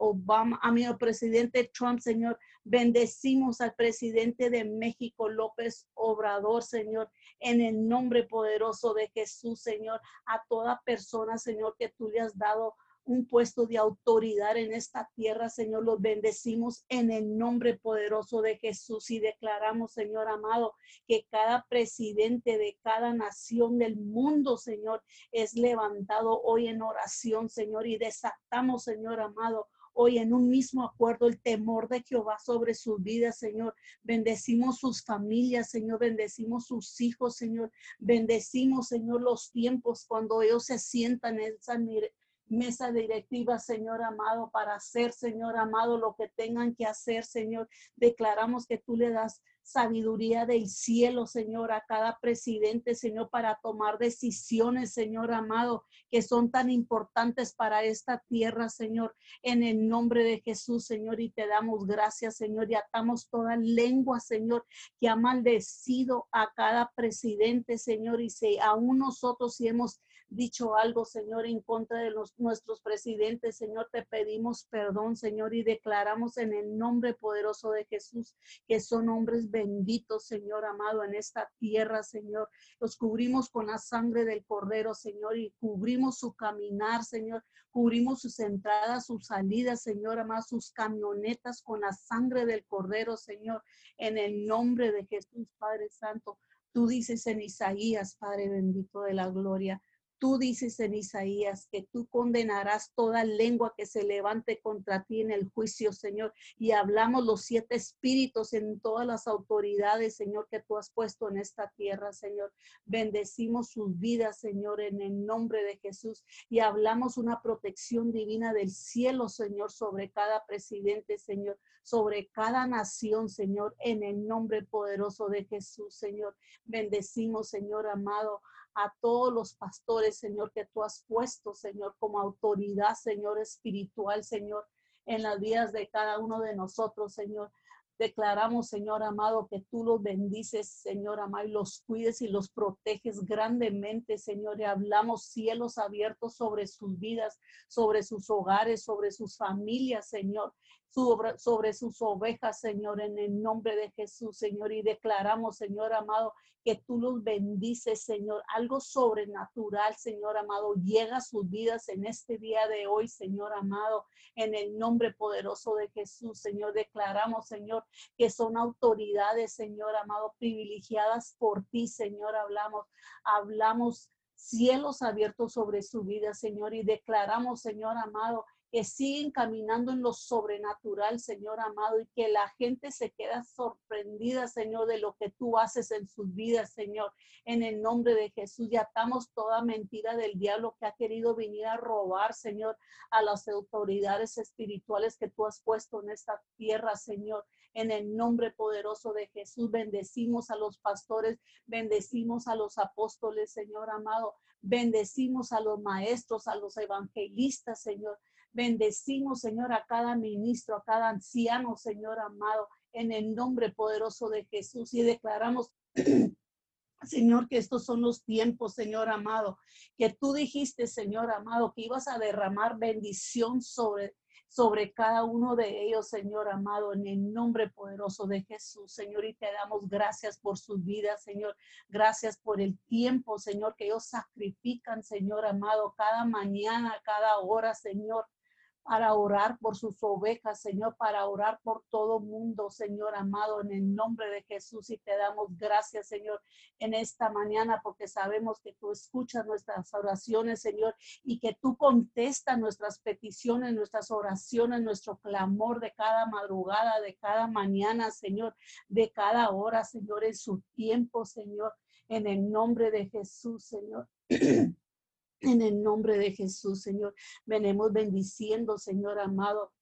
Obama, a mi presidente Trump, Señor. Bendecimos al presidente de México, López Obrador, Señor, en el nombre poderoso de Jesús, Señor. A toda persona, Señor, que tú le has dado un puesto de autoridad en esta tierra, Señor. Los bendecimos en el nombre poderoso de Jesús y declaramos, Señor amado, que cada presidente de cada nación del mundo, Señor, es levantado hoy en oración, Señor, y desatamos, Señor amado, hoy en un mismo acuerdo el temor de Jehová sobre sus vidas, Señor. Bendecimos sus familias, Señor. Bendecimos sus hijos, Señor. Bendecimos, Señor, los tiempos cuando ellos se sientan en esa mesa directiva, Señor amado, para hacer, Señor amado, lo que tengan que hacer, Señor. Declaramos que tú le das sabiduría del cielo, Señor, a cada presidente, Señor, para tomar decisiones, Señor amado, que son tan importantes para esta tierra, Señor, en el nombre de Jesús, Señor, y te damos gracias, Señor, y atamos toda lengua, Señor, que ha maldecido a cada presidente, Señor, y aún nosotros si hemos dicho algo, Señor, en contra de los, nuestros presidentes, Señor, te pedimos perdón, Señor, y declaramos en el nombre poderoso de Jesús que son hombres benditos, Señor amado, en esta tierra, Señor. Los cubrimos con la sangre del Cordero, Señor, y cubrimos su caminar, Señor. Cubrimos sus entradas, sus salidas, Señor amado, sus camionetas con la sangre del Cordero, Señor, en el nombre de Jesús, Padre Santo. Tú dices en Isaías, Padre bendito de la gloria, Tú dices en Isaías que tú condenarás toda lengua que se levante contra ti en el juicio, Señor. Y hablamos los siete espíritus en todas las autoridades, Señor, que tú has puesto en esta tierra, Señor. Bendecimos sus vidas, Señor, en el nombre de Jesús. Y hablamos una protección divina del cielo, Señor, sobre cada presidente, Señor, sobre cada nación, Señor, en el nombre poderoso de Jesús, Señor. Bendecimos, Señor amado, a todos los pastores, Señor, que tú has puesto, Señor, como autoridad, Señor, espiritual, Señor, en las vidas de cada uno de nosotros, Señor. Declaramos, Señor amado, que tú los bendices, Señor amado, y los cuides y los proteges grandemente, Señor. Y hablamos cielos abiertos sobre sus vidas, sobre sus hogares, sobre sus familias, Señor sobre, sus ovejas, Señor, en el nombre de Jesús, Señor. Y declaramos, Señor amado, que tú los bendices, Señor. Algo sobrenatural, Señor amado, llega a sus vidas en este día de hoy, Señor amado, en el nombre poderoso de Jesús, Señor. Declaramos, Señor, que son autoridades, Señor amado, privilegiadas por ti, Señor. Hablamos, hablamos cielos abiertos sobre su vida, Señor, y declaramos, Señor amado, que siguen caminando en lo sobrenatural, Señor amado, y que la gente se queda sorprendida, Señor, de lo que tú haces en sus vidas, Señor. En el nombre de Jesús, ya atamos toda mentira del diablo que ha querido venir a robar, Señor, a las autoridades espirituales que tú has puesto en esta tierra, Señor. En el nombre poderoso de Jesús, bendecimos a los pastores, bendecimos a los apóstoles, Señor amado. Bendecimos a los maestros, a los evangelistas, Señor. Bendecimos, Señor, a cada ministro, a cada anciano, Señor amado, en el nombre poderoso de Jesús. Y declaramos Señor, que estos son los tiempos, Señor amado, que tú dijiste, Señor amado, que ibas a derramar bendición sobre, sobre cada uno de ellos, Señor amado, en el nombre poderoso de Jesús, Señor, y te damos gracias por sus vidas, Señor. Gracias por el tiempo, Señor, que ellos sacrifican, Señor amado, cada mañana, cada hora, Señor para orar por sus ovejas, Señor, para orar por todo mundo, Señor amado, en el nombre de Jesús. Y te damos gracias, Señor, en esta mañana, porque sabemos que tú escuchas nuestras oraciones, Señor, y que tú contestas nuestras peticiones, nuestras oraciones, nuestro clamor de cada madrugada, de cada mañana, Señor, de cada hora, Señor, en su tiempo, Señor, en el nombre de Jesús, Señor. En el nombre de Jesús, Señor, venimos bendiciendo, Señor amado,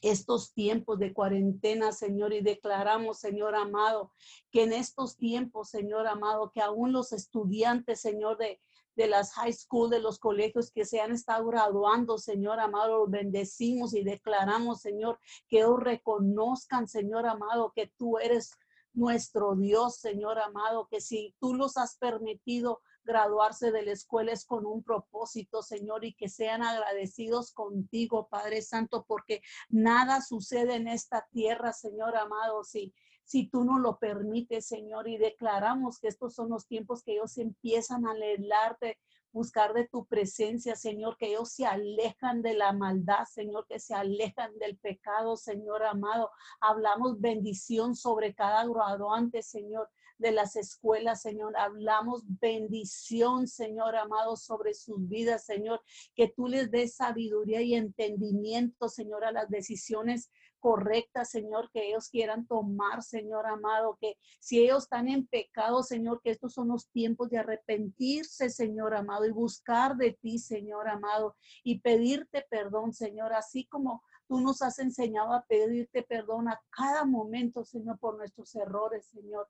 estos tiempos de cuarentena, Señor, y declaramos, Señor amado, que en estos tiempos, Señor amado, que aún los estudiantes, Señor, de, de las high school, de los colegios que se han estado graduando, Señor amado, los bendecimos y declaramos, Señor, que ellos reconozcan, Señor amado, que tú eres nuestro Dios, Señor amado, que si tú los has permitido graduarse de la escuela es con un propósito, Señor, y que sean agradecidos contigo, Padre Santo, porque nada sucede en esta tierra, Señor amado, si, si tú no lo permites, Señor, y declaramos que estos son los tiempos que ellos empiezan a anhelarte, buscar de tu presencia, Señor, que ellos se alejan de la maldad, Señor, que se alejan del pecado, Señor amado. Hablamos bendición sobre cada graduante, Señor de las escuelas, Señor. Hablamos bendición, Señor amado, sobre sus vidas, Señor. Que tú les des sabiduría y entendimiento, Señor, a las decisiones correctas, Señor, que ellos quieran tomar, Señor amado, que si ellos están en pecado, Señor, que estos son los tiempos de arrepentirse, Señor amado, y buscar de ti, Señor amado, y pedirte perdón, Señor, así como tú nos has enseñado a pedirte perdón a cada momento, Señor, por nuestros errores, Señor.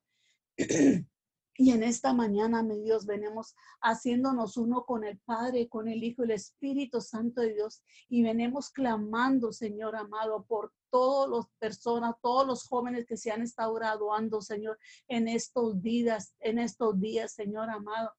Y en esta mañana, mi Dios, venimos haciéndonos uno con el Padre, con el Hijo, el Espíritu Santo de Dios. Y venimos clamando, Señor amado, por todas las personas, todos los jóvenes que se han estado graduando, Señor, en estos días, en estos días, Señor amado.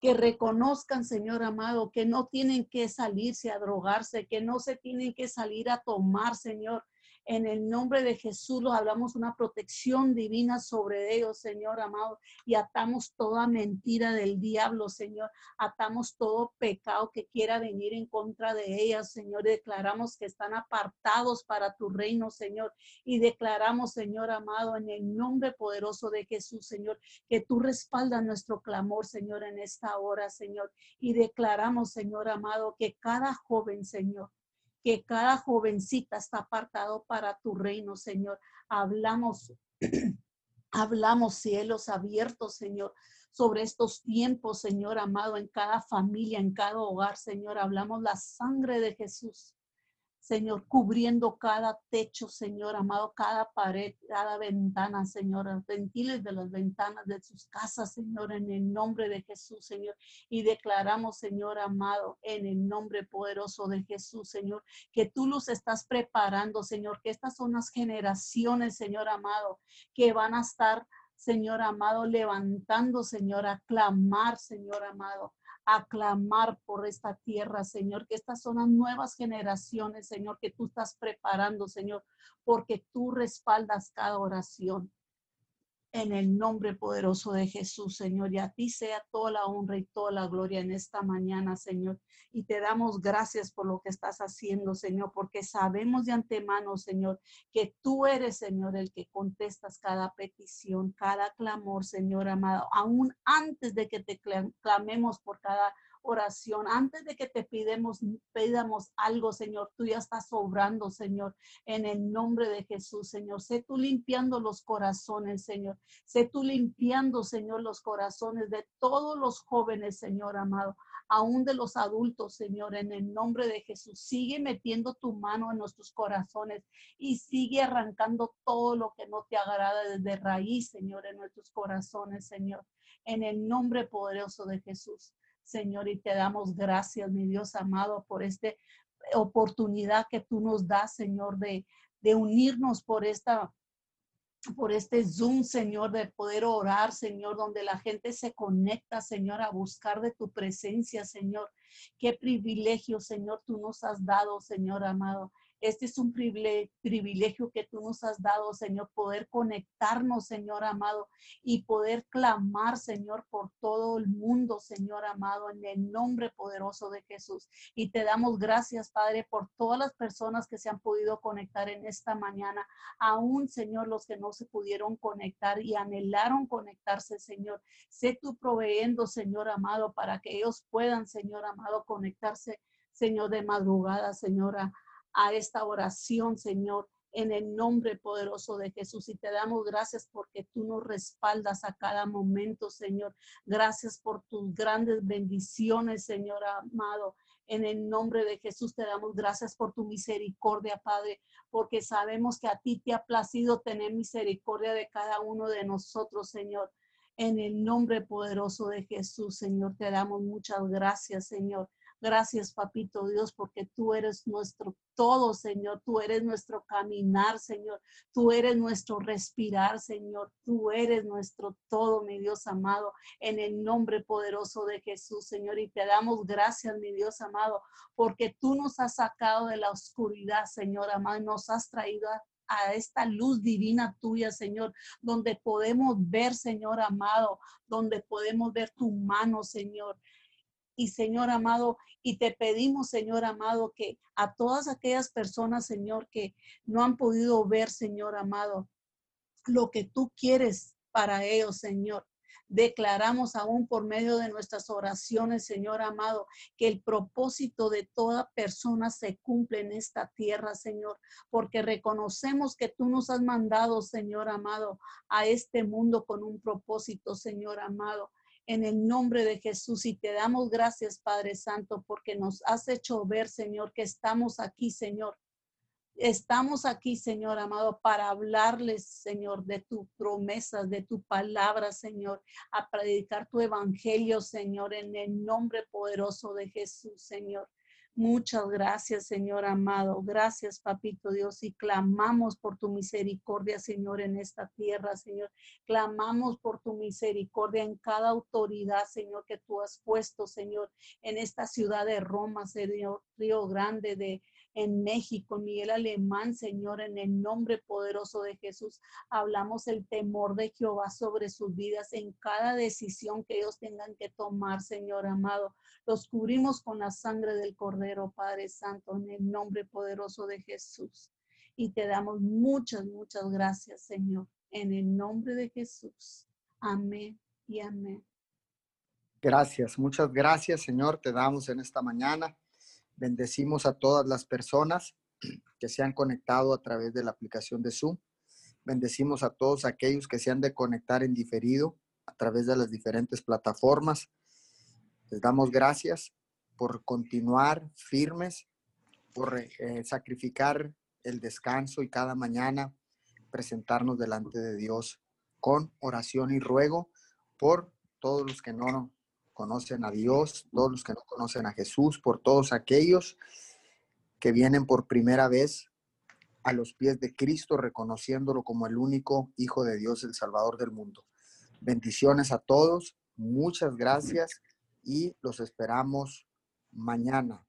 Que reconozcan, Señor amado, que no tienen que salirse a drogarse, que no se tienen que salir a tomar, Señor, en el nombre de Jesús los hablamos una protección divina sobre ellos, Señor amado, y atamos toda mentira del diablo, Señor. Atamos todo pecado que quiera venir en contra de ellas, Señor. Declaramos que están apartados para tu reino, Señor. Y declaramos, Señor amado, en el nombre poderoso de Jesús, Señor, que tú respaldas nuestro clamor, Señor, en esta hora, Señor. Y declaramos, Señor amado, que cada joven, Señor, que cada jovencita está apartado para tu reino, Señor. Hablamos, hablamos cielos abiertos, Señor, sobre estos tiempos, Señor amado, en cada familia, en cada hogar, Señor. Hablamos la sangre de Jesús Señor, cubriendo cada techo, Señor, amado, cada pared, cada ventana, Señor, ventiles de las ventanas de sus casas, Señor, en el nombre de Jesús, Señor. Y declaramos, Señor, amado, en el nombre poderoso de Jesús, Señor, que tú los estás preparando, Señor, que estas son las generaciones, Señor, amado, que van a estar Señor amado, levantando, Señor, a clamar, Señor amado, aclamar por esta tierra, Señor, que estas son las nuevas generaciones, Señor, que tú estás preparando, Señor, porque tú respaldas cada oración en el nombre poderoso de Jesús, Señor. Y a ti sea toda la honra y toda la gloria en esta mañana, Señor. Y te damos gracias por lo que estás haciendo, Señor, porque sabemos de antemano, Señor, que tú eres, Señor, el que contestas cada petición, cada clamor, Señor amado, aún antes de que te clamemos por cada oración, antes de que te pidamos, pidamos algo, Señor, tú ya estás obrando, Señor, en el nombre de Jesús, Señor. Sé tú limpiando los corazones, Señor. Sé tú limpiando, Señor, los corazones de todos los jóvenes, Señor amado aún de los adultos, Señor, en el nombre de Jesús. Sigue metiendo tu mano en nuestros corazones y sigue arrancando todo lo que no te agrada desde raíz, Señor, en nuestros corazones, Señor, en el nombre poderoso de Jesús. Señor, y te damos gracias, mi Dios amado, por esta oportunidad que tú nos das, Señor, de, unirnos por esta por este Zoom, Señor, de poder orar, Señor, donde la gente se conecta, Señor, a buscar de tu presencia, Señor. Qué privilegio, Señor, tú nos has dado, Señor amado, Este es un privilegio que tú nos has dado, Señor, poder conectarnos, Señor amado, y poder clamar, Señor, por todo el mundo, Señor amado, en el nombre poderoso de Jesús. Y te damos gracias, Padre, por todas las personas que se han podido conectar en esta mañana, aún, Señor, los que no se pudieron conectar y anhelaron conectarse, Señor. Sé tú proveyendo, Señor amado, para que ellos puedan, Señor amado, conectarse, Señor, de madrugada, Señora, a esta oración, Señor en el nombre poderoso de Jesús. Y te damos gracias porque tú nos respaldas a cada momento, Señor. Gracias por tus grandes bendiciones, Señor amado. En el nombre de Jesús te damos gracias por tu misericordia, Padre, porque sabemos que a ti te ha placido tener misericordia de cada uno de nosotros, Señor. En el nombre poderoso de Jesús, Señor, te damos muchas gracias, Señor. Gracias, papito Dios, porque tú eres nuestro todo, Señor. Tú eres nuestro caminar, Señor. Tú eres nuestro respirar, Señor. Tú eres nuestro todo, mi Dios amado, en el nombre poderoso de Jesús, Señor. Y te damos gracias, mi Dios amado, porque tú nos has sacado de la oscuridad, Señor amado, nos has traído a esta luz divina tuya, Señor, donde podemos ver, Señor amado, donde podemos ver tu mano, Señor. Y Señor amado, y te pedimos, Señor amado, que a todas aquellas personas, Señor, que no han podido ver, Señor amado, lo que tú quieres para ellos, Señor. Declaramos aún por medio de nuestras oraciones, Señor amado, que el propósito de toda persona se cumple en esta tierra, Señor, porque reconocemos que tú nos has mandado, Señor amado, a este mundo con un propósito, Señor amado en el nombre de Jesús y te damos gracias, Padre Santo, porque nos has hecho ver, Señor, que estamos aquí, Señor. Estamos aquí, Señor amado, para hablarles, Señor, de tu promesas, de tu palabra, Señor, a predicar tu evangelio, Señor, en el nombre poderoso de Jesús, Señor. Muchas gracias, Señor amado. Gracias, Papito Dios. Y clamamos por tu misericordia, Señor, en esta tierra, Señor. Clamamos por tu misericordia en cada autoridad, Señor, que tú has puesto, Señor, en esta ciudad de Roma, Señor, Río Grande, de, en México, Miguel Alemán, Señor, en el nombre poderoso de Jesús. Hablamos el temor de Jehová sobre sus vidas en cada decisión que ellos tengan que tomar, Señor amado. Los cubrimos con la sangre del Cordero, Padre Santo, en el nombre poderoso de Jesús. Y te damos muchas, muchas gracias, Señor, en el nombre de Jesús. Amén y amén. Gracias, muchas gracias, Señor, te damos en esta mañana. Bendecimos a todas las personas que se han conectado a través de la aplicación de Zoom. Bendecimos a todos aquellos que se han de conectar en diferido a través de las diferentes plataformas. Les damos gracias por continuar firmes, por eh, sacrificar el descanso y cada mañana presentarnos delante de Dios con oración y ruego por todos los que no conocen a Dios, todos los que no conocen a Jesús, por todos aquellos que vienen por primera vez a los pies de Cristo, reconociéndolo como el único Hijo de Dios, el Salvador del mundo. Bendiciones a todos, muchas gracias y los esperamos mañana